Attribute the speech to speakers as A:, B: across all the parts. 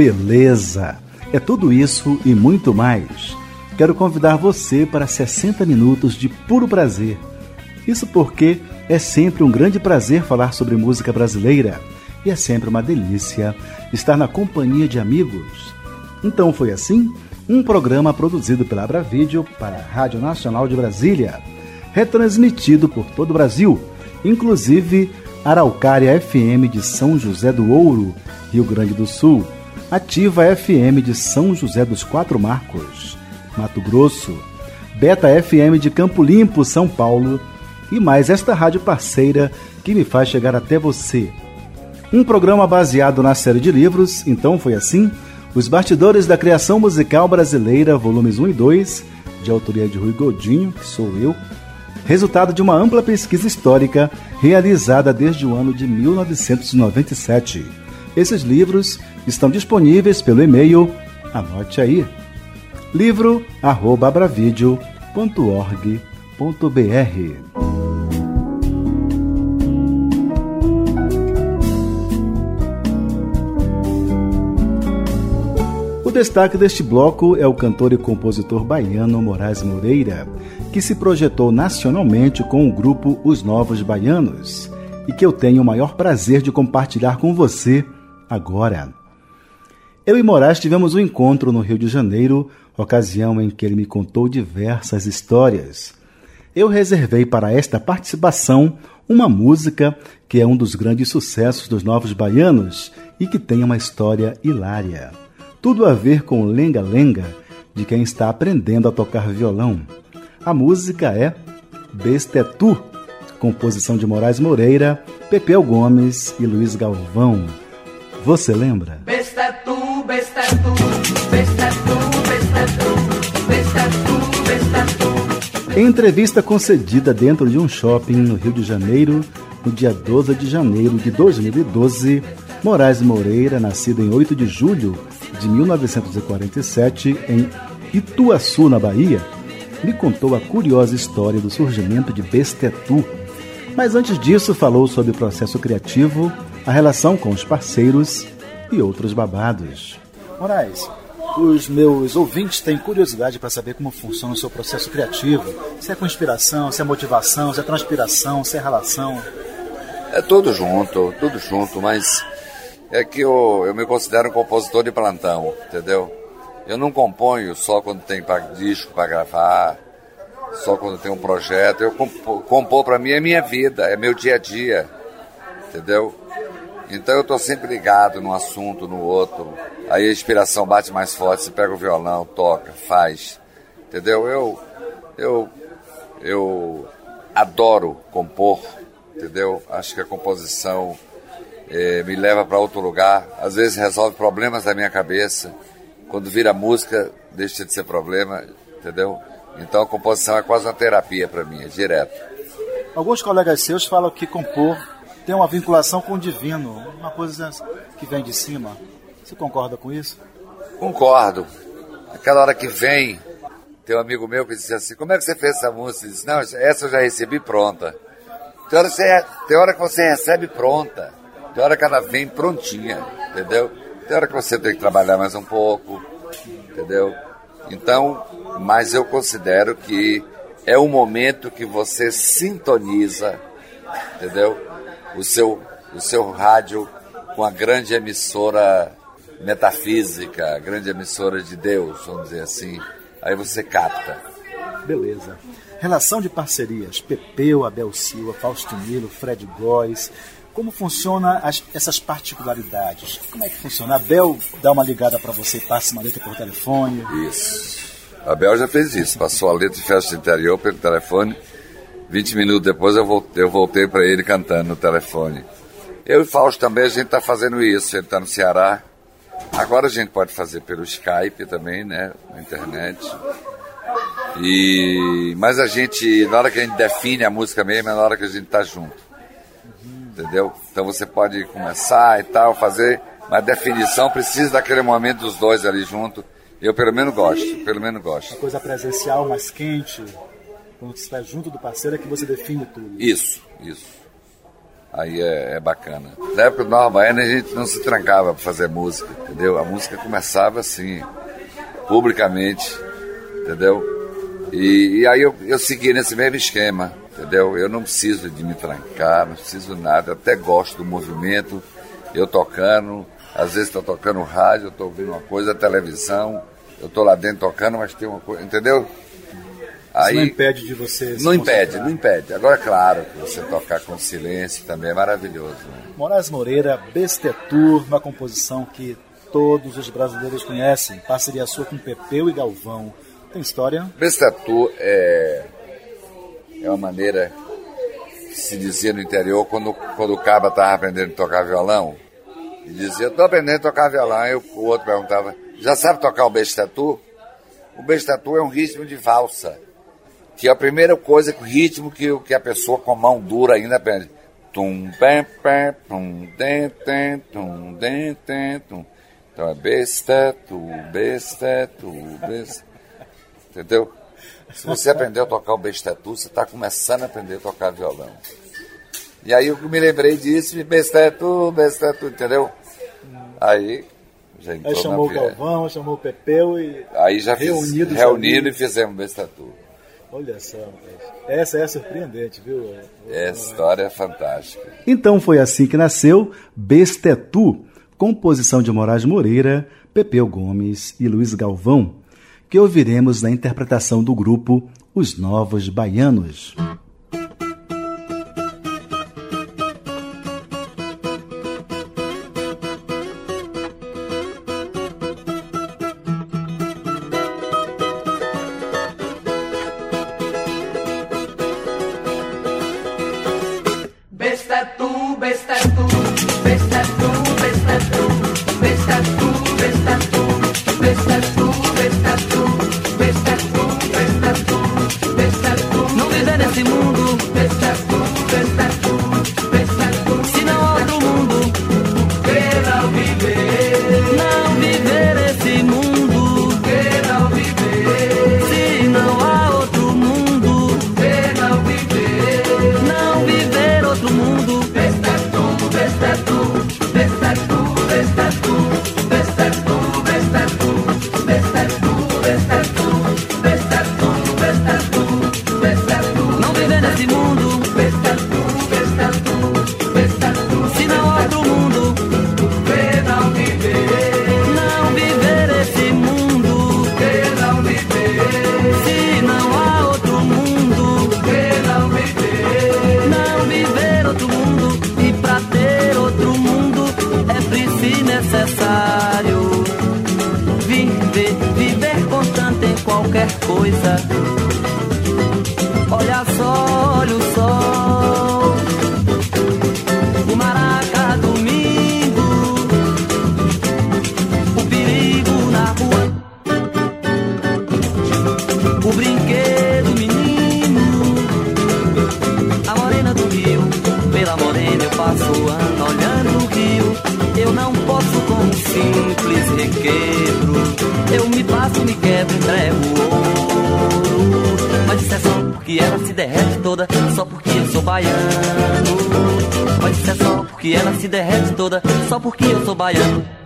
A: Beleza! É tudo isso e muito mais. Quero convidar você para 60 minutos de puro prazer. Isso porque é sempre um grande prazer falar sobre música brasileira e é sempre uma delícia estar na companhia de amigos então foi assim um programa produzido pela Abravídeo para a Rádio Nacional de Brasília, retransmitido por todo o Brasil, inclusive Araucária FM de São José do Ouro, Rio Grande do Sul, Ativa FM de São José dos Quatro Marcos, Mato Grosso, Beta FM de Campo Limpo, São Paulo, e mais esta rádio parceira que me faz chegar até você. Um programa baseado na série de livros, então foi assim os Bastidores da Criação Musical Brasileira, volumes 1 e 2, de autoria de Rui Godinho, que sou eu, resultado de uma ampla pesquisa histórica realizada desde o ano de 1997. Esses livros estão disponíveis pelo e-mail, anote aí, livro@abravideo.org.br. O destaque deste bloco é o cantor e compositor baiano Moraes Moreira, que se projetou nacionalmente com o grupo Os Novos Baianos e que eu tenho o maior prazer de compartilhar com você agora. Eu e Moraes tivemos um encontro no Rio de Janeiro, ocasião em que ele me contou diversas histórias. Eu reservei para esta participação uma música que é um dos grandes sucessos dos Novos Baianos e que tem uma história hilária tudo a ver com lenga-lenga de quem está aprendendo a tocar violão. A música é Bestetu, composição de Moraes Moreira, Pepeu Gomes e Luiz Galvão. Você lembra? Bestetu, entrevista concedida dentro de um shopping no Rio de Janeiro, no dia 12 de janeiro de 2012, Moraes Moreira, nascido em 8 de julho de 1947 em Ituaçu, na Bahia, me contou a curiosa história do surgimento de Bestetu. Mas antes disso, falou sobre o processo criativo, a relação com os parceiros e outros babados. Moraes, os meus ouvintes têm curiosidade para saber como funciona o seu processo criativo. Se é com inspiração, se é motivação, se é transpiração, se é relação.
B: É tudo junto, tudo junto, mas é que eu, eu me considero um compositor de plantão, entendeu? Eu não componho só quando tem pra, disco para gravar, só quando tem um projeto. Eu compo, compor para mim é minha vida, é meu dia a dia, entendeu? Então eu estou sempre ligado num assunto, no outro. Aí a inspiração bate mais forte, você pega o violão, toca, faz, entendeu? Eu, eu, eu adoro compor, entendeu? Acho que a composição é, me leva para outro lugar, às vezes resolve problemas da minha cabeça. Quando vira música, deixa de ser problema, entendeu? Então a composição é quase uma terapia para mim, é direto.
A: Alguns colegas seus falam que compor tem uma vinculação com o divino, uma coisa que vem de cima. Você concorda com isso?
B: Concordo. Aquela hora que vem, tem um amigo meu que disse assim: Como é que você fez essa música? Ele disse: Não, essa eu já recebi pronta. Tem hora, você, tem hora que você recebe pronta. Tem hora que ela vem prontinha, entendeu? Tem hora que você tem que trabalhar mais um pouco, entendeu? Então, mas eu considero que é o momento que você sintoniza, entendeu? O seu, o seu rádio com a grande emissora metafísica, a grande emissora de Deus, vamos dizer assim. Aí você capta.
A: Beleza. Relação de parcerias, Pepeu, Abel Silva, Fausto Milo, Fred Góes, como funciona as, essas particularidades? Como é que funciona? A Bel dá uma ligada para você e passa uma letra por telefone?
B: Isso. A Bel já fez isso, passou a letra de festa interior pelo telefone. 20 minutos depois eu voltei, voltei para ele cantando no telefone. Eu e Fausto também, a gente está fazendo isso. Ele está no Ceará, Agora a gente pode fazer pelo Skype também, né? Na internet. E, mas a gente, na hora que a gente define a música mesmo, é na hora que a gente tá junto. Entendeu? Então você pode começar e tal, fazer, mas a definição precisa daquele momento dos dois ali junto. Eu pelo menos gosto, pelo menos gosto.
A: Uma coisa presencial, mais quente, quando você está junto do parceiro é que você define tudo.
B: Isso, isso. Aí é, é bacana. Na época do Nova Baiana a gente não se trancava para fazer música, entendeu? A música começava assim, publicamente, entendeu? E, e aí eu, eu segui nesse mesmo esquema, entendeu? Eu não preciso de me trancar, não preciso nada, eu até gosto do movimento, eu tocando, às vezes estou tocando rádio, estou ouvindo uma coisa, televisão, eu estou lá dentro tocando, mas tem uma coisa, entendeu?
A: Aí, não impede de você
B: Não impede, não impede. Agora, claro, que você tocar com silêncio também é maravilhoso. Né?
A: Moraes Moreira, Bestetur, uma composição que todos os brasileiros conhecem, parceria sua com Pepeu e Galvão. Tem história?
B: Bestetur é, é uma maneira que se dizia no interior quando, quando o caba estava aprendendo a tocar violão. E dizia, estou aprendendo a tocar violão. E o outro perguntava, já sabe tocar o bestatu? O bestatu é um ritmo de valsa que é a primeira coisa, o ritmo que, que a pessoa com a mão dura ainda aprende. Tum, pem, pem, tum, den, ten, tum, den, ten, tum. Então é besta, tu, besta, tu, besta. Entendeu? Se você aprendeu a tocar o bestatu, você está começando a aprender a tocar violão. E aí eu me lembrei disso, bestatu, bestatu, entendeu? Aí
A: já Aí chamou o Galvão, chamou o Pepeu e
B: aí já fiz, reunido e fizemos bestatu.
A: Olha só, essa é surpreendente, viu?
B: Essa história é fantástica.
C: Então foi assim que nasceu Bestetu, composição de Moraes Moreira, Pepeu Gomes e Luiz Galvão, que ouviremos na interpretação do grupo Os Novos Baianos.
D: Olha só, olha só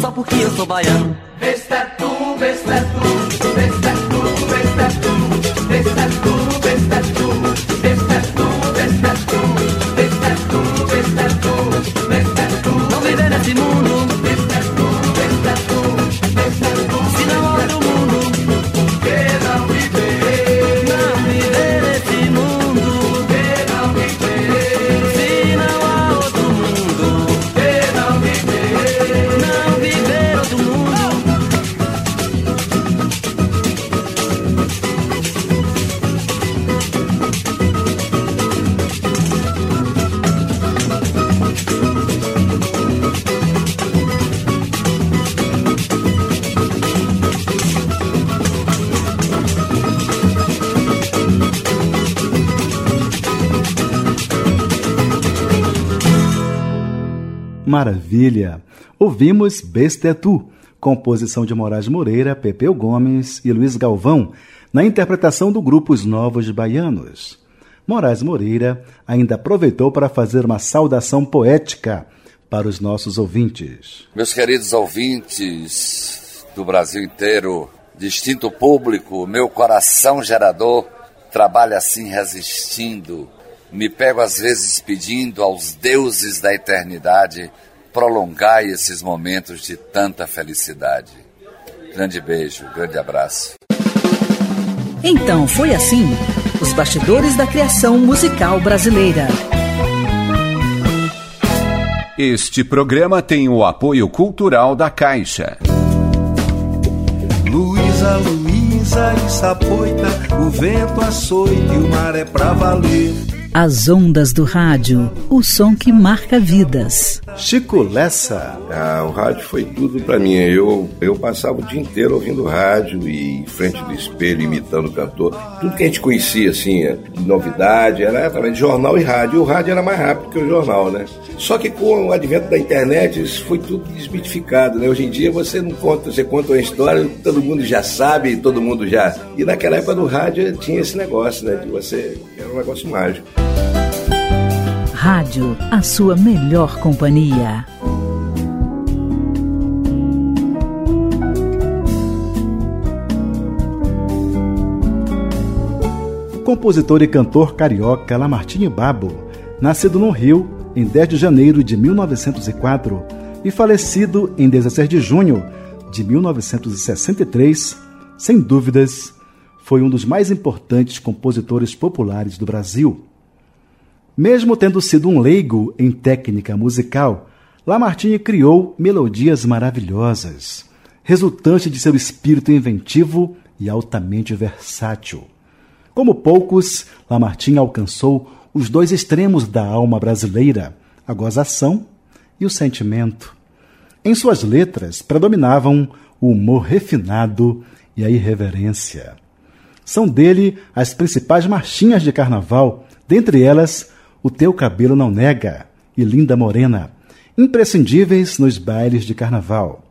C: só porque eu sou baiano.
A: Maravilha! Ouvimos Bestetu, composição de Moraes Moreira, Pepeu Gomes e Luiz Galvão, na interpretação do grupo Os Novos Baianos. Moraes Moreira ainda aproveitou para fazer uma saudação poética para os nossos ouvintes.
B: Meus queridos ouvintes do Brasil inteiro, distinto público, meu coração gerador trabalha assim resistindo. Me pego às vezes pedindo aos deuses da eternidade prolongai esses momentos de tanta felicidade. Grande beijo, grande abraço.
E: Então foi assim: os bastidores da criação musical brasileira.
F: Este programa tem o apoio cultural da Caixa.
G: Luísa, Luísa e Sapoita, o vento açoita e o mar é pra valer.
E: As ondas do rádio, o som que marca vidas.
A: Chico Lessa.
H: Ah, o rádio foi tudo para mim. Eu, eu passava o dia inteiro ouvindo rádio e em frente do espelho imitando o cantor. Tudo que a gente conhecia, assim, de novidade, era através de jornal e rádio. E o rádio era mais rápido que o jornal, né? Só que com o advento da internet, isso foi tudo desmitificado, né? Hoje em dia você não conta, você conta uma história, todo mundo já sabe, todo mundo já. E naquela época do rádio tinha esse negócio, né? De você. Era um negócio mágico.
E: Rádio, a sua melhor companhia.
A: compositor e cantor carioca Lamartine Babo, nascido no Rio em 10 de janeiro de 1904 e falecido em 16 de junho de 1963, sem dúvidas, foi um dos mais importantes compositores populares do Brasil. Mesmo tendo sido um leigo em técnica musical, Lamartine criou melodias maravilhosas, resultante de seu espírito inventivo e altamente versátil. Como poucos, Lamartine alcançou os dois extremos da alma brasileira, a gozação e o sentimento. Em suas letras predominavam o humor refinado e a irreverência. São dele as principais marchinhas de carnaval, dentre elas O Teu Cabelo Não Nega e Linda Morena, imprescindíveis nos bailes de carnaval.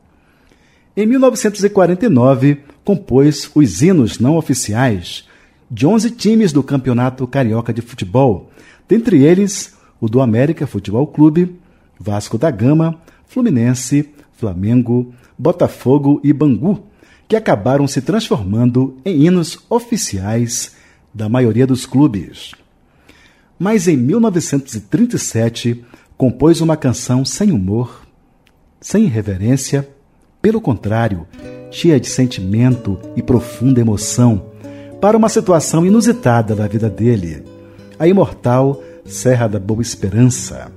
A: Em 1949, compôs os hinos não oficiais de 11 times do Campeonato Carioca de Futebol, dentre eles o do América Futebol Clube, Vasco da Gama, Fluminense, Flamengo, Botafogo e Bangu, que acabaram se transformando em hinos oficiais da maioria dos clubes. Mas em 1937 compôs uma canção sem humor, sem irreverência, pelo contrário, cheia de sentimento e profunda emoção, para uma situação inusitada da vida dele, a imortal Serra da Boa Esperança.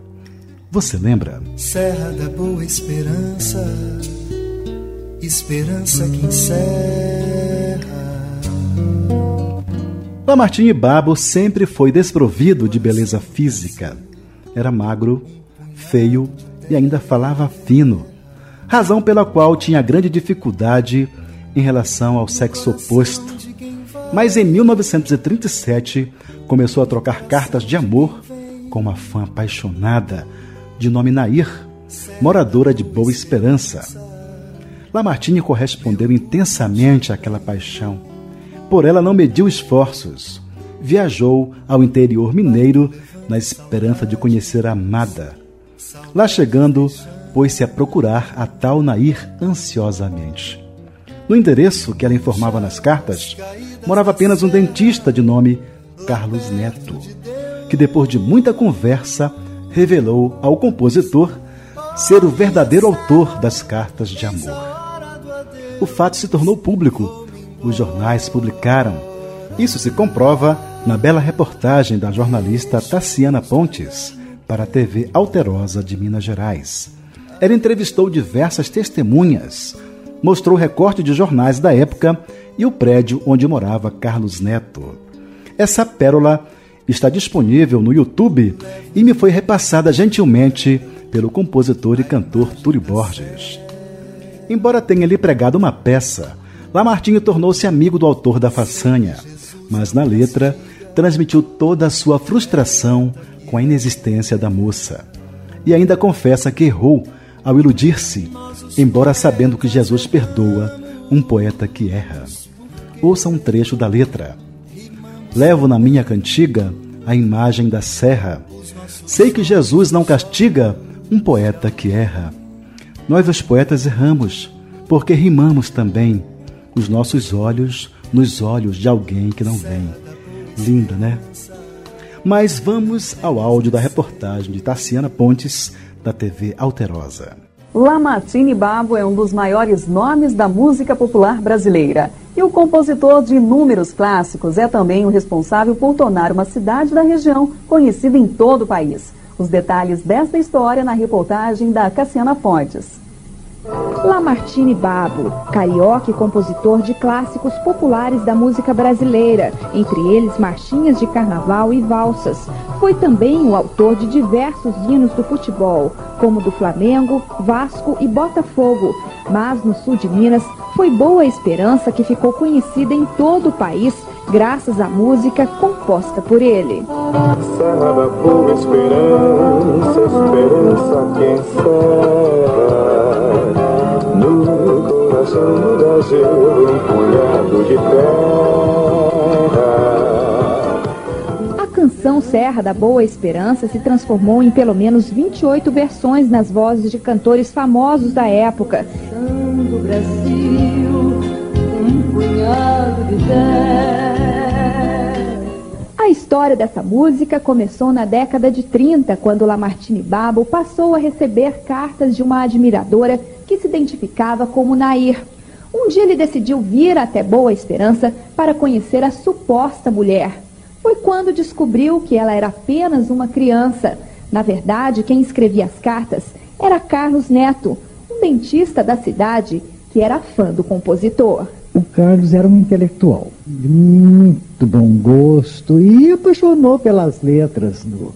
A: Você lembra?
G: Serra da Boa Esperança, esperança que encerra.
A: Lamartine Babo sempre foi desprovido de beleza física. Era magro, feio e ainda falava fino, razão pela qual tinha grande dificuldade em relação ao sexo oposto. Mas em 1937 começou a trocar cartas de amor com uma fã apaixonada de nome Nair, moradora de Boa Esperança. Lamartine correspondeu intensamente àquela paixão. Por ela não mediu esforços. Viajou ao interior mineiro na esperança de conhecer a amada. Lá chegando, pôs-se a procurar a tal Nair ansiosamente. No endereço que ela informava nas cartas, morava apenas um dentista de nome Carlos Neto, que depois de muita conversa revelou ao compositor ser o verdadeiro autor das cartas de amor. O fato se tornou público. Os jornais publicaram. Isso se comprova na bela reportagem da jornalista Tassiana Pontes para a TV Alterosa de Minas Gerais. Ela entrevistou diversas testemunhas, mostrou recorte de jornais da época e o prédio onde morava Carlos Neto. Essa pérola está disponível no YouTube e me foi repassada gentilmente pelo compositor e cantor Túlio Borges. Embora tenha lhe pregado uma peça, Lamartine tornou-se amigo do autor da façanha, mas na letra transmitiu toda a sua frustração com a inexistência da moça. E ainda confessa que errou ao iludir-se, embora sabendo que Jesus perdoa um poeta que erra. Ouça um trecho da letra. Levo na minha cantiga a imagem da serra. Sei que Jesus não castiga um poeta que erra. Nós, os poetas, erramos, porque rimamos também os nossos olhos nos olhos de alguém que não vem. Linda, né? Mas vamos ao áudio da reportagem de Tarciana Pontes, da TV Alterosa.
I: Lamartine Babo é um dos maiores nomes da música popular brasileira. E o compositor de inúmeros clássicos é também o responsável por tornar uma cidade da região conhecida em todo o país. Os detalhes desta história na reportagem da Cassiana Pontes.
J: Lamartine Babo, carioca e compositor de clássicos populares da música brasileira, entre eles marchinhas de carnaval e valsas. Foi também o autor de diversos hinos do futebol, como do Flamengo, Vasco e Botafogo. Mas no sul de Minas foi Boa Esperança que ficou conhecida em todo o país graças à música composta por ele. Esperança, esperança coração do Brasil um punhado de terra. A canção Serra da Boa Esperança se transformou em pelo menos 28 versões nas vozes de cantores famosos da época. Do Brasil, um punhado de terra. A história dessa música começou na década de 30, quando Lamartine Babo passou a receber cartas de uma admiradora que se identificava como Nair. Um dia ele decidiu vir até Boa Esperança para conhecer a suposta mulher. Foi quando descobriu que ela era apenas uma criança. Na verdade, quem escrevia as cartas era Carlos Neto, um dentista da cidade que era fã do compositor.
K: O Carlos era um intelectual de muito bom gosto e apaixonou pelas letras do,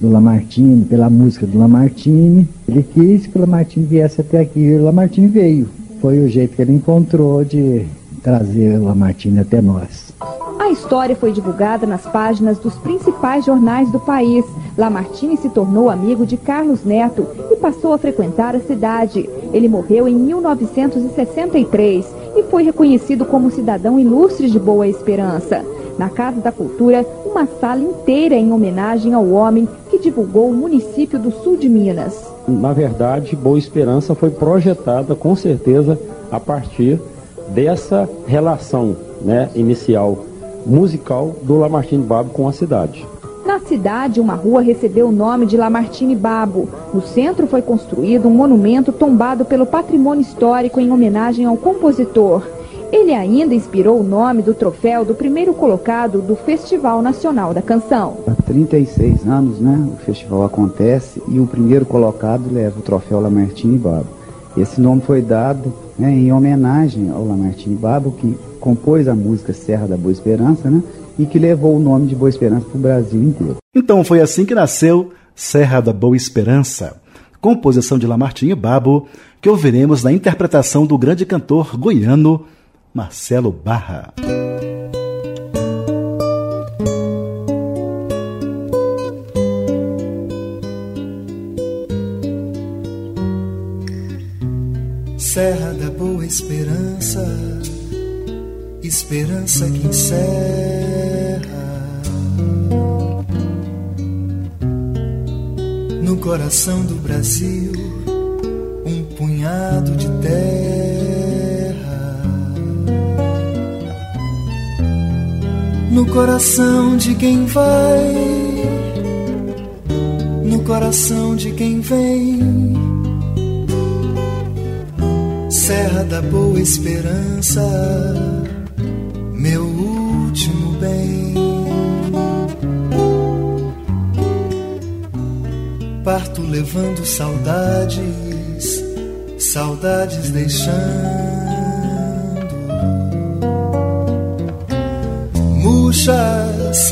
K: do Lamartine, pela música do Lamartine. Ele quis que o Lamartine viesse até aqui e o Lamartine veio. Foi o jeito que ele encontrou de trazer o Lamartine até nós.
J: A história foi divulgada nas páginas dos principais jornais do país. Lamartine se tornou amigo de Carlos Neto e passou a frequentar a cidade. Ele morreu em 1963 e foi reconhecido como cidadão ilustre de Boa Esperança na Casa da Cultura, uma sala inteira em homenagem ao homem que divulgou o município do sul de Minas.
L: Na verdade, Boa Esperança foi projetada com certeza a partir dessa relação né, inicial musical do Lamartine Babo com a cidade.
J: Na cidade, uma rua recebeu o nome de Lamartine Babo. No centro foi construído um monumento tombado pelo patrimônio histórico em homenagem ao compositor. Ele ainda inspirou o nome do troféu do primeiro colocado do Festival Nacional da Canção.
K: Há 36 anos, né, o festival acontece e o primeiro colocado leva o troféu Lamartine Babo. Esse nome foi dado né, em homenagem ao Lamartine Babo, que compôs a música Serra da Boa Esperança, né, e que levou o nome de Boa Esperança para o Brasil inteiro.
A: Então foi assim que nasceu Serra da Boa Esperança, composição de Lamartine Babo, que ouviremos na interpretação do grande cantor goiano Marcelo Barra.
M: Serra da Boa Esperança, esperança que encerra no coração do Brasil um punhado de terra. Coração de quem vai, no coração de quem vem Serra da Boa Esperança, meu último bem. Parto levando saudades, saudades deixando.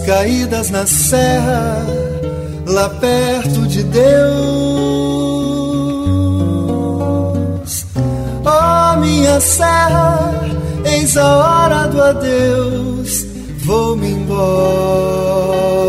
M: Caídas na serra, lá perto de Deus minha serra, eis a hora do adeus, vou-me embora.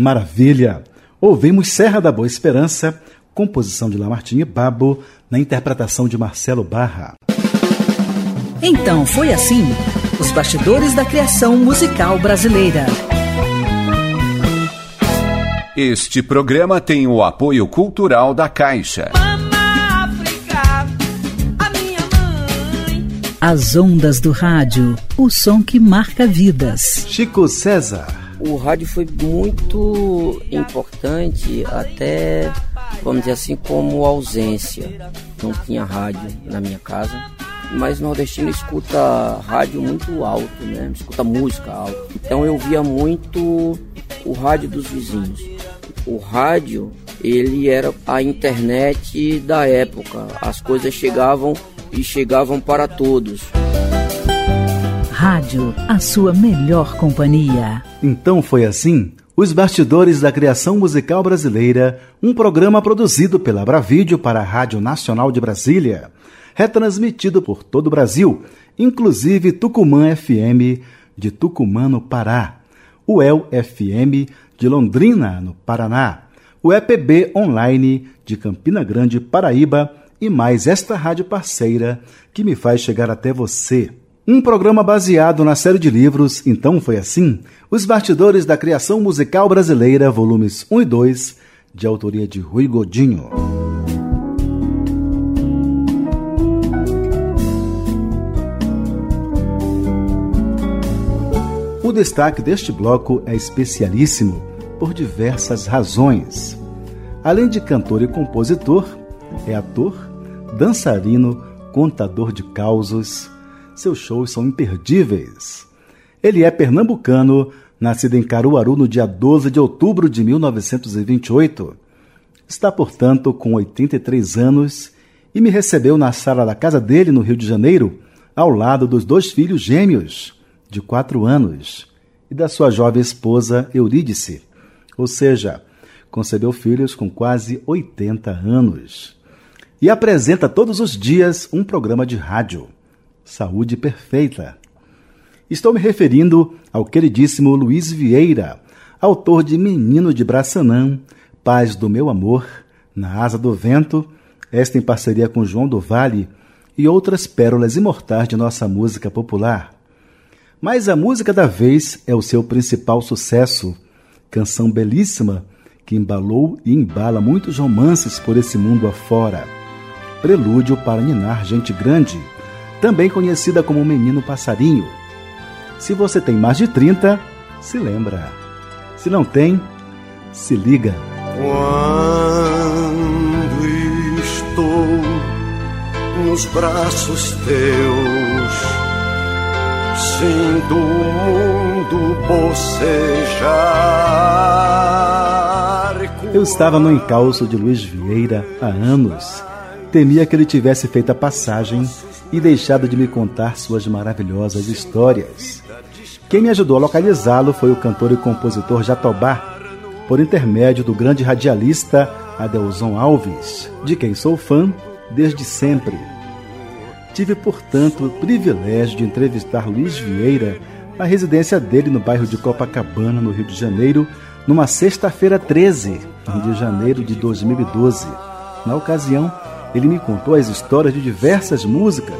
A: Maravilha! Ouvimos Serra da Boa Esperança, composição de Lamartine Babo, na interpretação de Marcelo Barra.
E: Então foi assim: os bastidores da criação musical brasileira.
F: Este programa tem o apoio cultural da Caixa.
E: As ondas do rádio, o som que marca vidas.
A: Chico César
N: o rádio foi muito importante até, vamos dizer assim, como ausência. Não tinha rádio na minha casa, mas nordestino escuta rádio muito alto, né? Escuta música alto. Então eu via muito o rádio dos vizinhos. O rádio, ele era a internet da época. As coisas chegavam e chegavam para todos.
E: Rádio, a sua melhor companhia.
A: Então foi assim? Os Bastidores da Criação Musical Brasileira, um programa produzido pela Bravídeo para a Rádio Nacional de Brasília, retransmitido por todo o Brasil, inclusive Tucumã FM de Tucumã, no Pará, o El FM de Londrina, no Paraná, o EPB Online de Campina Grande, Paraíba e mais esta rádio parceira que me faz chegar até você. Um programa baseado na série de livros Então Foi Assim, Os Bastidores da Criação Musical Brasileira, volumes 1 e 2, de autoria de Rui Godinho. O destaque deste bloco é especialíssimo por diversas razões. Além de cantor e compositor, é ator, dançarino, contador de causos. Seus shows são imperdíveis. Ele é pernambucano, nascido em Caruaru no dia 12 de outubro de 1928. Está, portanto, com 83 anos e me recebeu na sala da casa dele, no Rio de Janeiro, ao lado dos dois filhos gêmeos, de quatro anos, e da sua jovem esposa Eurídice, ou seja, concebeu filhos com quase 80 anos. E apresenta todos os dias um programa de rádio, Saúde Perfeita. Estou me referindo ao queridíssimo Luiz Vieira, autor de Menino de Braçanã, Paz do Meu Amor, Na Asa do Vento, esta em parceria com João do Vale e outras pérolas imortais de nossa música popular. Mas a música da vez é o seu principal sucesso, canção belíssima que embalou e embala muitos romances por esse mundo afora. Prelúdio para ninar gente grande, também conhecida como Menino Passarinho. Se você tem mais de 30, se lembra. Se não tem, se liga.
G: Quando estou nos braços teus, sinto o mundo bocejar.
A: Eu estava no encalço de Luiz Vieira há anos. Temia que ele tivesse feito a passagem e deixado de me contar suas maravilhosas histórias. Quem me ajudou a localizá-lo foi o cantor e compositor Jatobá, por intermédio do grande radialista Adelson Alves, de quem sou fã desde sempre. Tive, portanto, o privilégio de entrevistar Luiz Vieira na residência dele no bairro de Copacabana, no Rio de Janeiro, numa sexta-feira 13 de janeiro de 2012. Na ocasião, ele me contou as histórias de diversas músicas,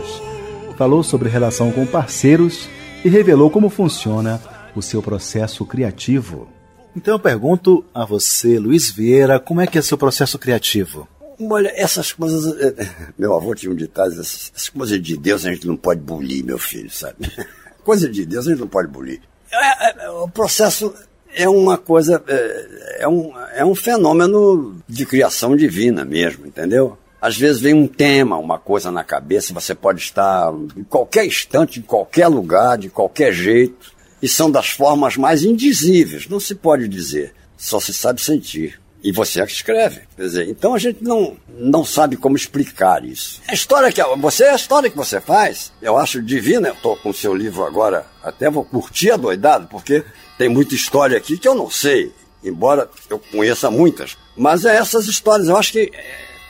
A: falou sobre relação com parceiros e revelou como funciona o seu processo criativo.
O: Então eu pergunto a você, Luiz Vieira, como é que é seu processo criativo?
P: Olha, essas coisas. eh, Meu avô tinha um ditado: essas coisas de Deus a gente não pode bulir, meu filho, sabe? Coisa de Deus a gente não pode bulir. É, é, o processo é uma coisa. É, é um, é um fenômeno de criação divina mesmo, entendeu? Às vezes vem um tema, uma coisa na cabeça, você pode estar em qualquer instante, em qualquer lugar, de qualquer jeito, e são das formas mais indizíveis, não se pode dizer, só se sabe sentir. E você é que escreve. Quer dizer, então a gente não, não sabe como explicar isso. A história que você a história que você faz, eu acho divina. Eu estou com o seu livro agora, até vou curtir a doidado, porque tem muita história aqui que eu não sei, embora eu conheça muitas. Mas é essas histórias, eu acho que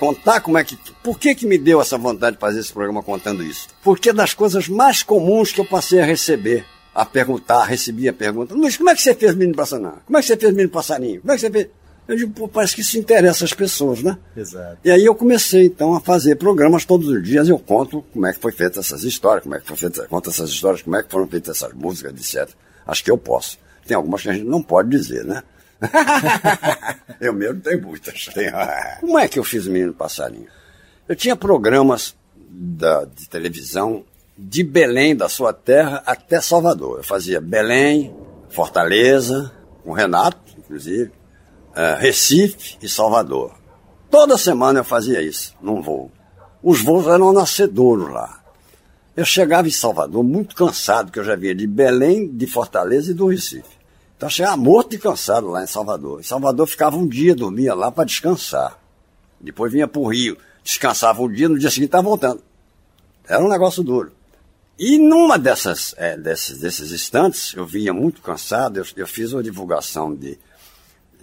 P: contar como é que. Por que, que me deu essa vontade de fazer esse programa contando isso? Porque é das coisas mais comuns que eu passei a receber, a perguntar, recebi a pergunta: Luiz, como é que você fez Menino Passarinho? Como é que você fez Menino Passarinho? Como é que você fez. Eu digo, pô, parece que isso interessa as pessoas, né?
O: Exato.
P: E aí eu comecei então a fazer programas todos os dias, eu conto como é que foi feita essas histórias, como é que foi feita, conto essas histórias, como é que foram feitas essas músicas, etc. Acho que eu posso. Tem algumas que a gente não pode dizer, né? eu mesmo tenho muitas. Tenho... Como é que eu fiz o Menino Passarinho? Eu tinha programas da, de televisão de Belém, da sua terra, até Salvador. Eu fazia Belém, Fortaleza, com Renato, inclusive, eh, Recife e Salvador. Toda semana eu fazia isso, num voo. Os voos eram nascedouros lá. Eu chegava em Salvador muito cansado, porque eu já vinha de Belém, de Fortaleza e do Recife. Então eu chegava morto e cansado lá em Salvador. Em Salvador ficava um dia, dormia lá para descansar. Depois vinha para o Rio, descansava um dia, no dia seguinte estava voltando. Era um negócio duro. E numa dessas, é, desses, desses instantes, eu vinha muito cansado, eu, eu fiz uma divulgação de.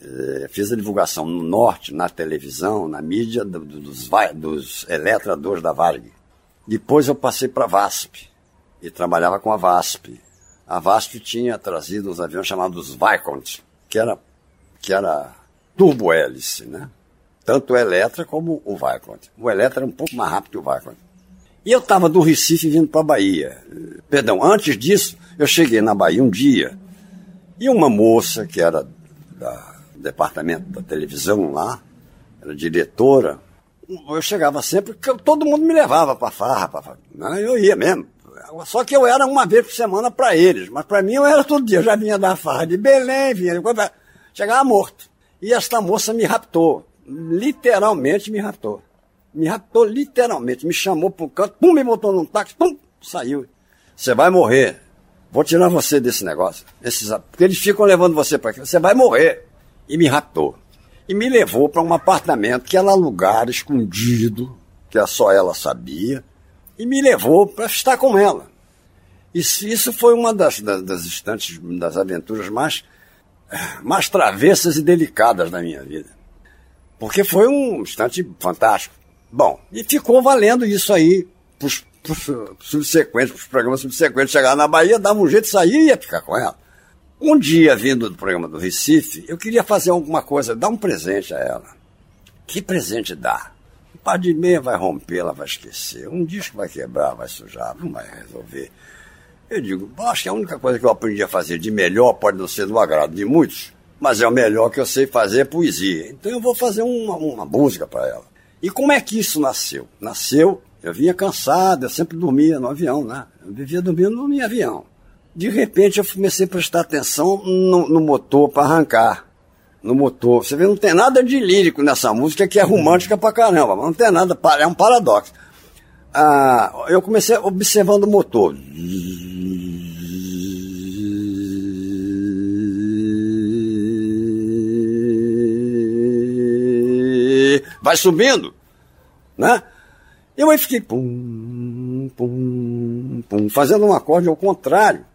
P: eh, fiz a divulgação no norte, na televisão, na mídia, do- do- dos, dos eletradores da Varg. Depois eu passei para a VASP e trabalhava com a VASP. A VASP tinha trazido uns aviões chamados Vicont, que era, que era turbo-hélice, né? Tanto o Eletra como o Vicont. O Eletra era um pouco mais rápido que o Vicont. E eu estava do Recife vindo para a Bahia. Perdão, antes disso, eu cheguei na Bahia um dia e uma moça que era do departamento da televisão lá, era diretora, eu chegava sempre, todo mundo me levava para farra, pra, farra. Né? eu ia mesmo. Só que eu era uma vez por semana para eles, mas para mim eu era todo dia. Eu já vinha da farra de Belém, vinha chegava morto. E esta moça me raptou, literalmente me raptou. Me raptou literalmente, me chamou para um canto, pum, me botou num táxi, pum, saiu. Você vai morrer. Vou tirar você desse negócio. Esses, porque eles ficam levando você para aqui. Você vai morrer. E me raptou. E me levou para um apartamento que era lugar escondido, que só ela sabia. E me levou para estar com ela. Isso, isso foi uma das, das, das instantes, das aventuras mais, mais travessas e delicadas da minha vida. Porque foi um instante fantástico. Bom, e ficou valendo isso aí pros, pros subsequentes, pros programas subsequentes. Chegar na Bahia, dava um jeito de sair e ia ficar com ela. Um dia, vindo do programa do Recife, eu queria fazer alguma coisa, dar um presente a ela. Que presente dar? Par de meia vai romper, ela vai esquecer. Um disco vai quebrar, vai sujar, não vai resolver. Eu digo, acho que a única coisa que eu aprendi a fazer de melhor pode não ser do agrado de muitos, mas é o melhor que eu sei fazer é poesia. Então eu vou fazer uma, uma música para ela. E como é que isso nasceu? Nasceu, eu vinha cansado, eu sempre dormia no avião, né? Eu vivia dormindo no meu avião. De repente eu comecei a prestar atenção no, no motor para arrancar. No motor. Você vê, não tem nada de lírico nessa música que é romântica pra caramba, mas não tem nada, é um paradoxo. Ah, eu comecei observando o motor. vai subindo, né? Eu aí fiquei pum, pum, pum, fazendo um acorde ao contrário.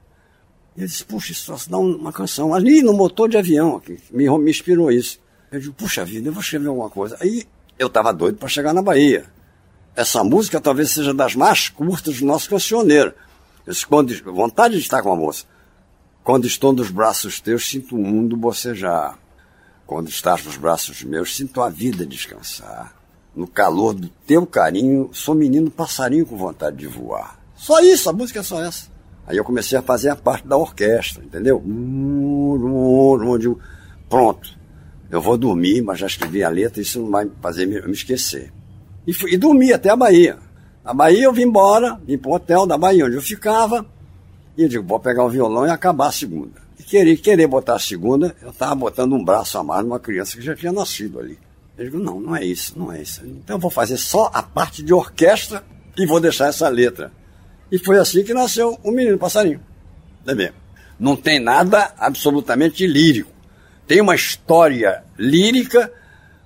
P: E eu disse, puxa, isso dá uma canção. Ali no motor de avião, aqui, me, me inspirou isso. Eu digo, puxa vida, eu vou escrever alguma coisa. Aí eu estava doido para chegar na Bahia. Essa música talvez seja das mais curtas do nosso cancioneiro. Eu disse, quando, vontade de estar com a moça. Quando estou nos braços teus, sinto o mundo bocejar. Quando estás nos braços meus, sinto a vida descansar. No calor do teu carinho, sou menino passarinho com vontade de voar. Só isso, a música é só essa. Aí eu comecei a fazer a parte da orquestra, entendeu? Pronto. Eu vou dormir, mas já escrevi a letra, isso não vai fazer me, me esquecer. E, fui, e dormi até a Bahia. Na Bahia eu vim embora, vim para o hotel da Bahia, onde eu ficava, e eu digo, vou pegar o violão e acabar a segunda querer, querer botar a segunda, eu estava botando um braço a mais numa criança que já tinha nascido ali. Eu digo, não, não é isso, não é isso. Então eu vou fazer só a parte de orquestra e vou deixar essa letra. E foi assim que nasceu o Menino Passarinho. Tá bem? Não tem nada absolutamente lírico. Tem uma história lírica,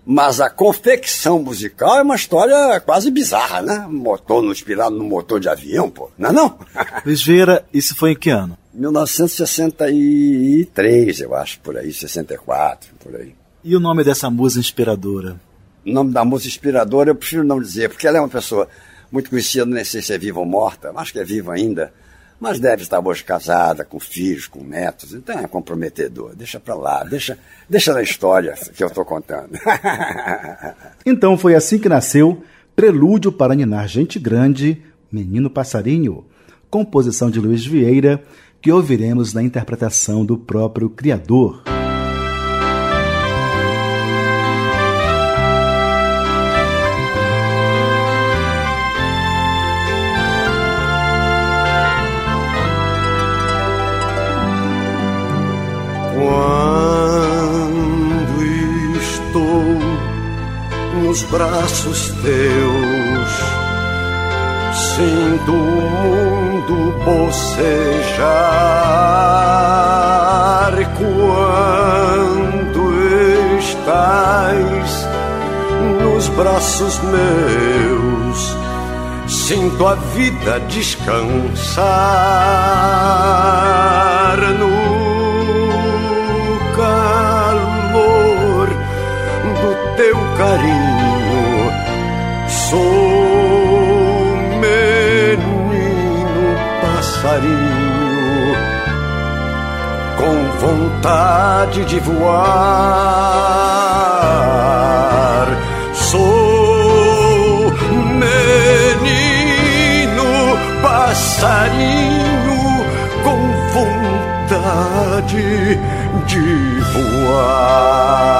P: mas a confecção musical é uma história quase bizarra, né? Motor inspirado no motor de avião, pô. Não é não?
O: Luiz Vieira, isso foi em que ano?
P: 1963, eu acho, por aí, 64, por aí.
O: E o nome dessa música inspiradora?
P: O nome da música inspiradora eu prefiro não dizer, porque ela é uma pessoa muito conhecida, nem sei se é viva ou morta, acho que é viva ainda, mas deve estar hoje casada, com filhos, com netos, então é comprometedor. Deixa pra lá, deixa, deixa na história que eu estou contando.
A: então foi assim que nasceu Prelúdio para Ninar Gente Grande, Menino Passarinho, composição de Luiz Vieira que ouviremos na interpretação do próprio Criador.
G: Nos braços teus, sinto o mundo bocejar quando estás nos braços meus. Sinto a vida descansar no calor do teu carinho. Sou passarinho com vontade de voar. Sou menino passarinho com vontade de voar.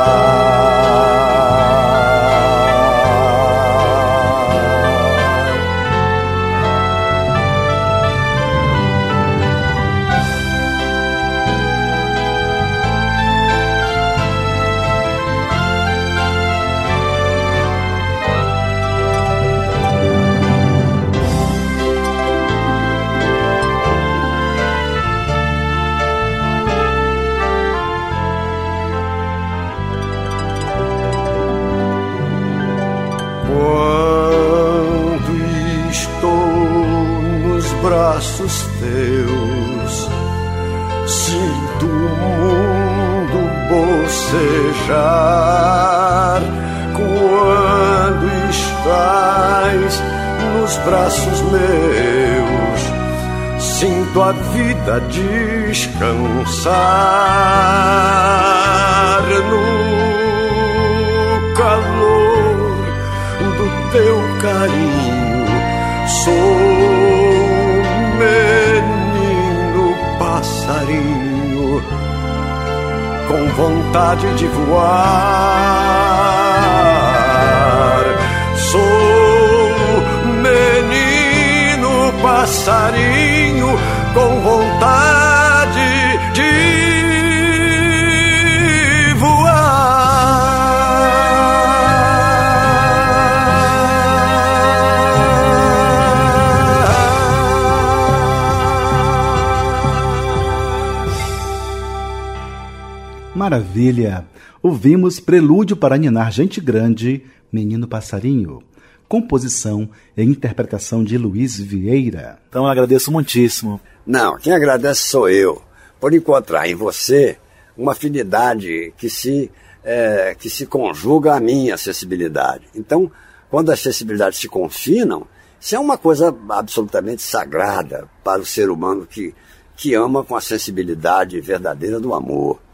G: Bocejar quando estás nos braços meus. Sinto a vida descansar no calor do teu carinho. Sou com vontade de voar. Sou menino passarinho com vontade
A: Maravilha! Ouvimos Prelúdio para Ninar Gente Grande, Menino Passarinho. Composição e interpretação de Luiz Vieira.
Q: Então eu agradeço muitíssimo.
P: Não, quem agradece sou eu, por encontrar em você uma afinidade que se, é, que se conjuga à minha acessibilidade. Então, quando as acessibilidades se confinam, isso é uma coisa absolutamente sagrada para o ser humano que, que ama com a sensibilidade verdadeira do amor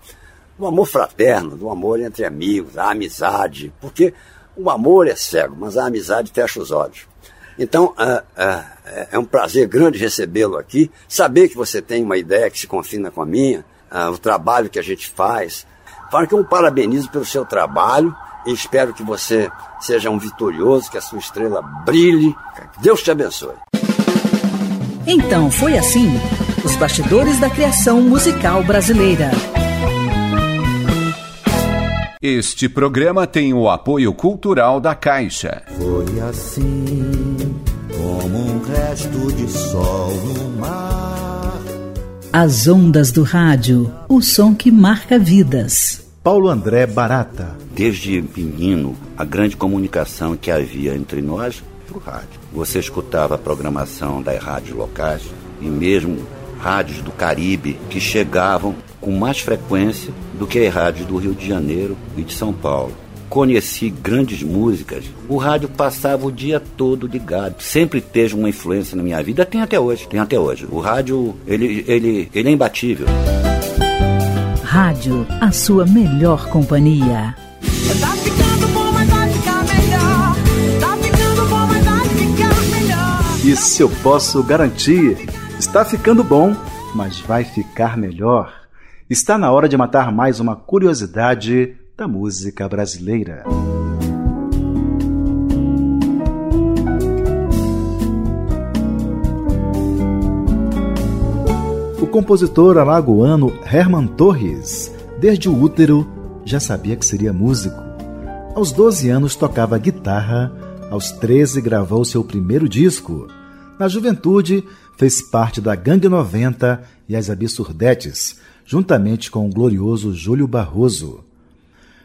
P: do amor fraterno, do amor entre amigos, a amizade, porque o amor é cego, mas a amizade fecha os olhos. Então, é, é, é um prazer grande recebê-lo aqui, saber que você tem uma ideia que se confina com a minha, é, o trabalho que a gente faz. Fala que eu o parabenizo pelo seu trabalho e espero que você seja um vitorioso, que a sua estrela brilhe. Deus te abençoe.
E: Então foi assim: os bastidores da criação musical brasileira.
F: Este programa tem o apoio cultural da Caixa.
R: Foi assim, como um resto de sol no mar.
E: As ondas do rádio, o som que marca vidas.
A: Paulo André Barata.
S: Desde menino, a grande comunicação que havia entre nós era o rádio. Você escutava a programação das rádios locais e mesmo rádios do Caribe que chegavam com mais frequência do que as rádios do Rio de Janeiro e de São Paulo. Conheci grandes músicas. O rádio passava o dia todo ligado. Sempre teve uma influência na minha vida. Tem até hoje. Tem até hoje. O rádio, ele, ele, ele é imbatível.
E: Rádio, a sua melhor companhia.
T: Tá ficando bom, mas vai ficar melhor. Tá ficando bom, mas vai ficar melhor.
A: Isso eu posso garantir. Está ficando bom, mas vai ficar melhor. Está na hora de matar mais uma curiosidade da música brasileira. O compositor alagoano Herman Torres, desde o útero, já sabia que seria músico. Aos 12 anos tocava guitarra, aos 13 gravou seu primeiro disco. Na juventude, fez parte da Gangue 90 e as Absurdetes, juntamente com o glorioso Júlio Barroso.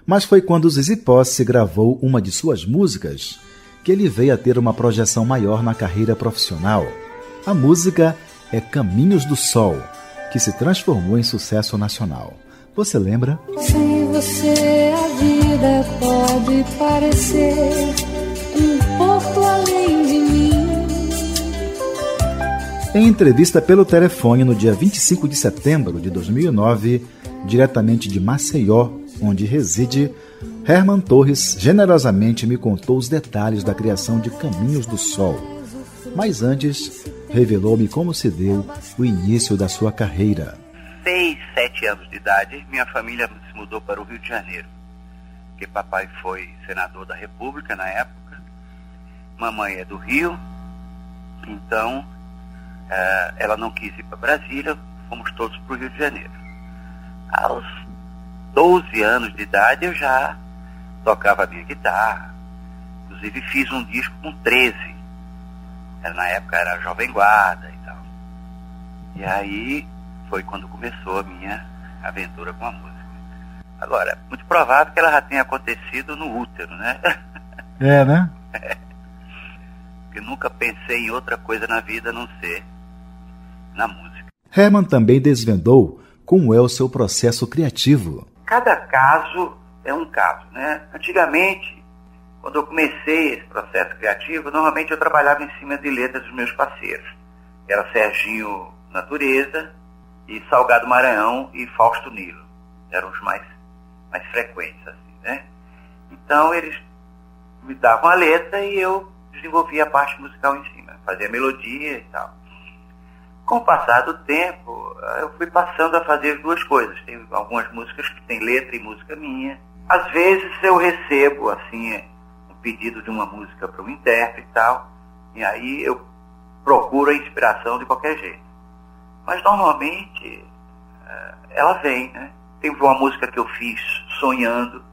A: Mas foi quando Zizi Posse gravou uma de suas músicas que ele veio a ter uma projeção maior na carreira profissional. A música é Caminhos do Sol, que se transformou em sucesso nacional. Você lembra?
T: Sem você a vida pode parecer
A: Em entrevista pelo telefone no dia 25 de setembro de 2009, diretamente de Maceió, onde reside, Herman Torres generosamente me contou os detalhes da criação de Caminhos do Sol. Mas antes, revelou-me como se deu o início da sua carreira.
U: Seis, sete anos de idade, minha família se mudou para o Rio de Janeiro. Porque papai foi senador da República na época, mamãe é do Rio, então uh, ela não quis ir para Brasília, fomos todos para o Rio de Janeiro. Aos 12 anos de idade eu já tocava a minha guitarra, inclusive fiz um disco com 13. Era, na época era Jovem Guarda e tal. E aí foi quando começou a minha aventura com a música. Agora, muito provável que ela já tenha acontecido no útero, né?
A: É, né?
U: Porque nunca pensei em outra coisa na vida a não ser na música.
A: Herman também desvendou como é o seu processo criativo.
U: Cada caso é um caso, né? Antigamente, quando eu comecei esse processo criativo, normalmente eu trabalhava em cima de letras dos meus parceiros. Era Serginho Natureza e Salgado Maranhão e Fausto Nilo. Eram os mais, mais frequentes, assim, né? Então eles me davam a letra e eu desenvolvia a parte musical em cima, fazia melodia e tal. Com o passar do tempo, eu fui passando a fazer duas coisas. Tem algumas músicas que tem letra e música minha. Às vezes eu recebo, assim, um pedido de uma música para um intérprete e tal, e aí eu procuro a inspiração de qualquer jeito. Mas normalmente eh, ela vem, né? Tem uma música que eu fiz sonhando.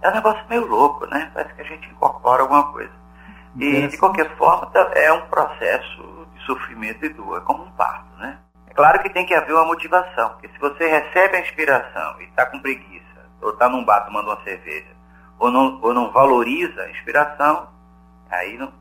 U: É um negócio meio louco, né? Parece que a gente incorpora alguma coisa. E de qualquer forma é um processo sofrimento e dor, é como um parto, né? É claro que tem que haver uma motivação, porque se você recebe a inspiração e está com preguiça, ou está num bar tomando uma cerveja, ou não, ou não valoriza a inspiração, aí não,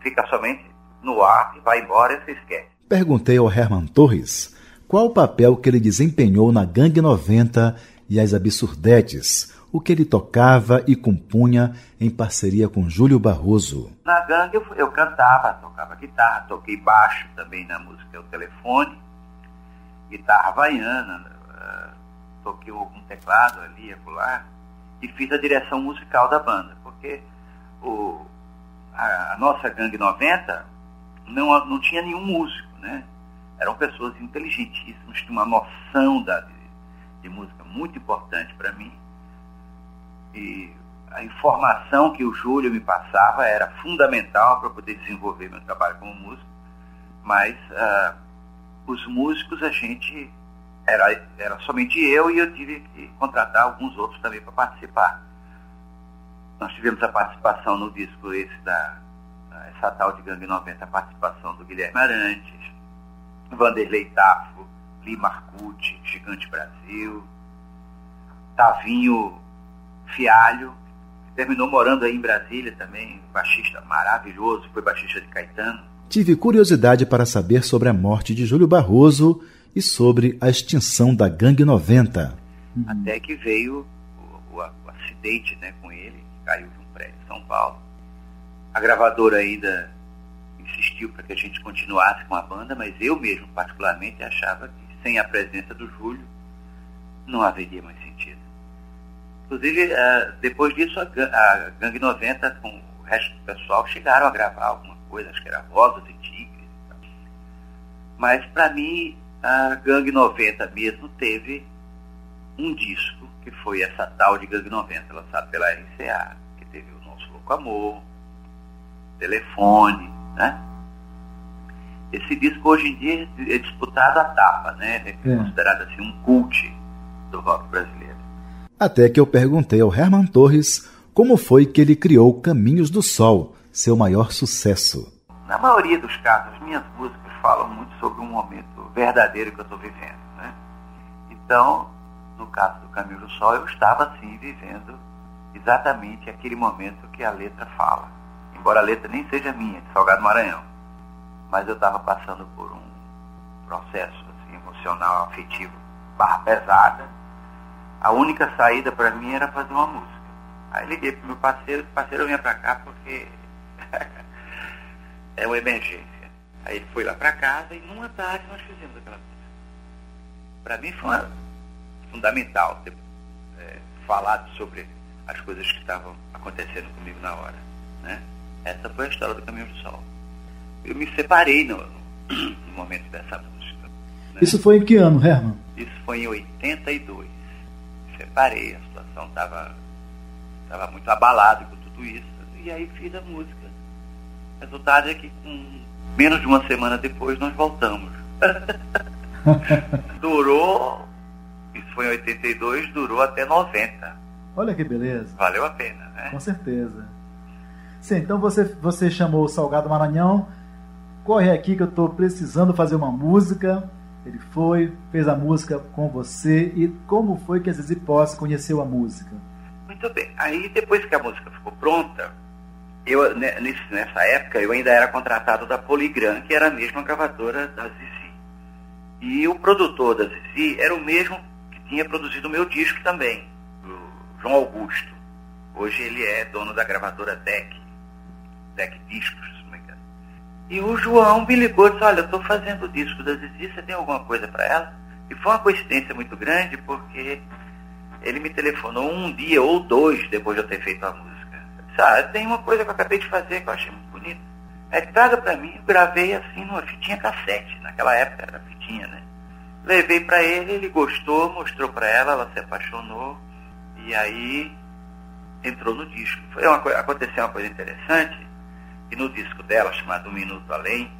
U: fica somente no ar e vai embora e você esquece.
A: Perguntei ao Herman Torres qual o papel que ele desempenhou na Gangue 90 e as Absurdetes, o que ele tocava e compunha em parceria com Júlio Barroso.
U: Na gangue eu, eu cantava, tocava guitarra, toquei baixo também na música O Telefone, guitarra havaiana, uh, toquei algum teclado ali, acolá, e fiz a direção musical da banda, porque o, a, a nossa Gangue 90 não, não tinha nenhum músico, né? Eram pessoas inteligentíssimas, tinham uma noção da, de, de música muito importante para mim e a informação que o Júlio me passava era fundamental para poder desenvolver meu trabalho como músico, mas uh, os músicos a gente era, era somente eu e eu tive que contratar alguns outros também para participar. Nós tivemos a participação no disco esse da essa tal de Gangue 90, a participação do Guilherme Arantes, Vanderlei Tafo, Li Marcucci, Gigante Brasil, Tavinho Fialho, terminou morando aí em Brasília também, baixista maravilhoso, foi baixista de Caetano.
A: Tive curiosidade para saber sobre a morte de Júlio Barroso e sobre a extinção da Gangue 90.
U: Até que veio o, o, o acidente né, com ele, caiu de um prédio em São Paulo. A gravadora ainda insistiu para que a gente continuasse com a banda, mas eu mesmo, particularmente, achava que sem a presença do Júlio não haveria mais. Inclusive, uh, depois disso, a, Gangue 90 com o resto do pessoal chegaram a gravar alguma coisa, acho que era Rosas e Tigres. Mas, para mim, a Gangue 90 mesmo teve um disco, que foi essa tal de Gangue 90, lançado pela RCA, que teve o Nosso Louco Amor, Telefone, né? Esse disco hoje em dia é disputado a tapa, né? É, é. considerado assim um cult do rock brasileiro.
A: Até que eu perguntei ao Herman Torres como foi que ele criou Caminhos do Sol, seu maior sucesso.
U: Na maioria dos casos, minhas músicas falam muito sobre um momento verdadeiro que eu estou vivendo. Né? Então, no caso do Caminho do Sol, eu estava assim vivendo exatamente aquele momento que a letra fala. Embora a letra nem seja minha, de Salgado Maranhão. Mas eu estava passando por um processo assim, emocional, afetivo, barra pesada, a única saída para mim era fazer uma música. Aí liguei pro meu parceiro, parceiro vinha para cá porque é uma emergência. Aí ele foi lá para casa e numa tarde nós fizemos aquela música. Para mim foi uma, fundamental ter é, falado sobre as coisas que estavam acontecendo comigo na hora. Né? Essa foi a história do Caminho do Sol. Eu me separei no, no momento dessa música.
O: Né? Isso foi em que ano, Herman?
U: Isso foi em 82 separei, a situação estava tava muito abalada com tudo isso. E aí fiz a música. O resultado é que com menos de uma semana depois nós voltamos. durou, isso foi em 82, durou até 90.
O: Olha que beleza.
U: Valeu a pena, né?
O: Com certeza. Sim, então você, você chamou o Salgado Maranhão, corre aqui que eu estou precisando fazer uma música ele foi, fez a música com você e como foi que a Zizi Posse conheceu a música?
U: Muito bem. Aí depois que a música ficou pronta, eu nessa época eu ainda era contratado da Poligram, que era a mesma gravadora da Zizi. E o produtor da Zizi era o mesmo que tinha produzido o meu disco também, o João Augusto. Hoje ele é dono da gravadora DEC, DEC Discos, se não me engano. E o João me ligou e disse, olha, eu estou fazendo o disco da Zizi, você tem alguma coisa para ela? E foi uma coincidência muito grande, porque ele me telefonou um dia ou dois depois de eu ter feito a música. Eu disse, ah, tem uma coisa que eu acabei de fazer que eu achei muito bonita. É, traga para mim, gravei assim numa fitinha cassete, naquela época era fitinha, né? Levei para ele, ele gostou, mostrou para ela, ela se apaixonou e aí entrou no disco. Foi uma, aconteceu uma coisa interessante, que no disco dela, chamado Um Minuto Além,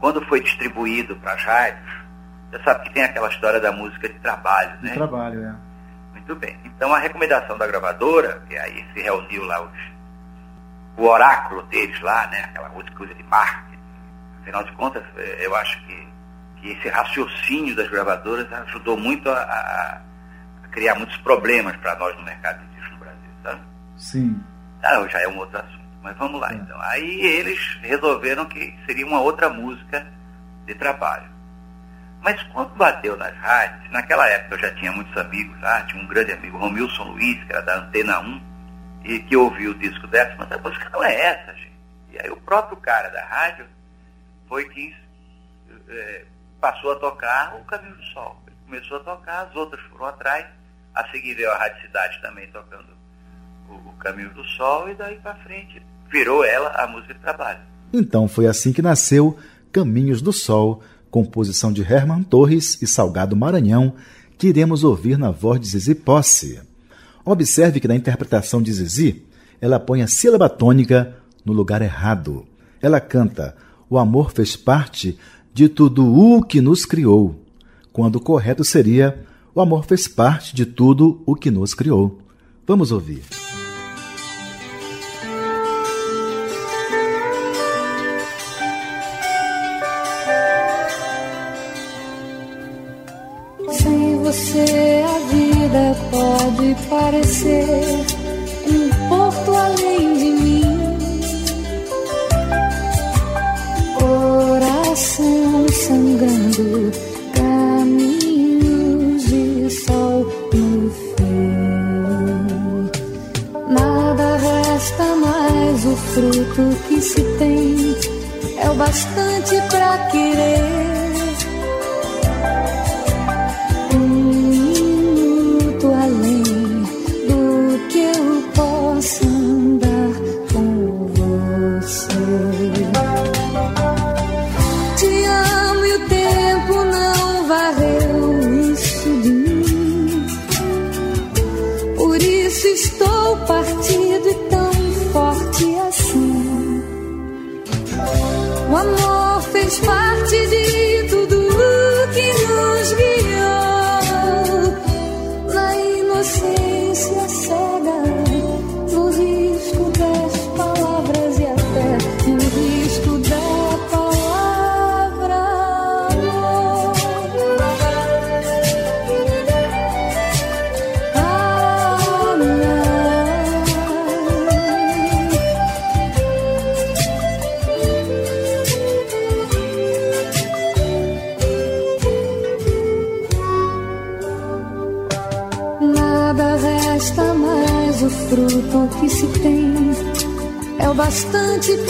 U: quando foi distribuído para as rádios, você sabe que tem aquela história da música de trabalho, né?
O: De trabalho, é.
U: Muito bem. Então a recomendação da gravadora, que aí se reuniu lá os, o oráculo deles lá, né? Aquela coisa de marketing. Afinal de contas, eh, eu acho que, que esse raciocínio das gravadoras ajudou muito a, a, a criar muitos problemas para nós no mercado de disco no Brasil, sabe?
O: Sim.
U: Ah, já é um outro assunto. Mas vamos lá, então. Aí eles resolveram que seria uma outra música de trabalho. Mas quando bateu nas rádios, naquela época eu já tinha muitos amigos lá, tinha um grande amigo, Romilson Luiz, que era da Antena 1, e que ouviu o disco dessa, mas a música não é essa, gente. E aí o próprio cara da rádio foi quem é, passou a tocar o Caminho do Sol. Ele começou a tocar, as outras foram atrás, a seguir veio a Rádio Cidade também tocando o, o Caminho do Sol, e daí para frente virou ela a música de trabalho.
A: Então foi assim que nasceu Caminhos do Sol, composição de Herman Torres e Salgado Maranhão, que iremos ouvir na voz de Zizi Posse. Observe que na interpretação de Zizi, ela põe a sílaba tônica no lugar errado. Ela canta: O amor fez parte de tudo o que nos criou, quando o correto seria: O amor fez parte de tudo o que nos criou. Vamos ouvir.
T: Pode parecer um porto além de mim. Coração sangrando, caminhos de sol no fim. Nada resta mais, o fruto que se tem é o bastante para querer. Bastante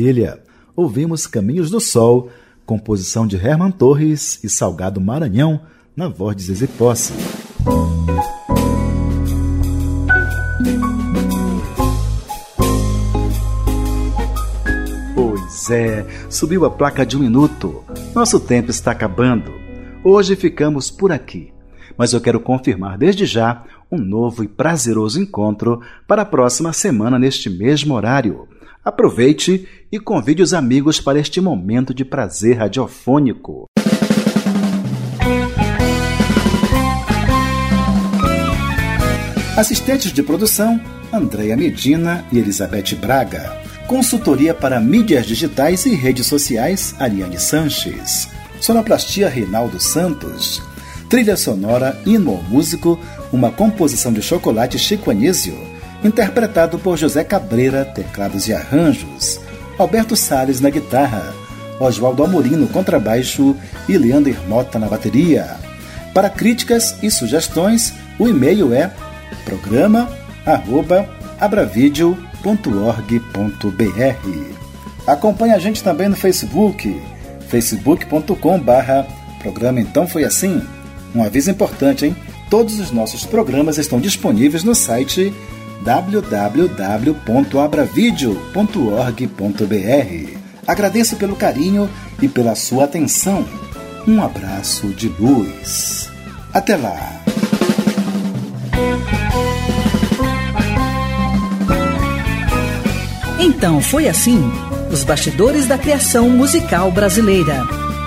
A: Maravilha! ouvimos Caminhos do Sol, composição de Herman Torres e Salgado Maranhão, na voz de Zezé Posse. Pois é, subiu a placa de um minuto. Nosso tempo está acabando. Hoje ficamos por aqui. Mas eu quero confirmar desde já um novo e prazeroso encontro para a próxima semana neste mesmo horário. Aproveite e convide os amigos para este momento de prazer radiofônico. Assistentes de produção: Andréia Medina e Elizabeth Braga. Consultoria para mídias digitais e redes sociais: Ariane Sanches. Sonoplastia: Reinaldo Santos. Trilha sonora: Hino ao Músico, uma composição de chocolate Chico Anísio, interpretado por José Cabreira, teclados e arranjos. Alberto Sales na guitarra, Oswaldo Amorim no contrabaixo e Leandro Mota na bateria. Para críticas e sugestões, o e-mail é programa@abravideo.org.br. Acompanhe a gente também no Facebook, facebook.com/barra programa Então Foi Assim. Um aviso importante, hein? Todos os nossos programas estão disponíveis no site www.abravideo.org.br. Agradeço pelo carinho e pela sua atenção. Um abraço de luz. Até lá!
E: Então foi assim: os bastidores da criação musical brasileira.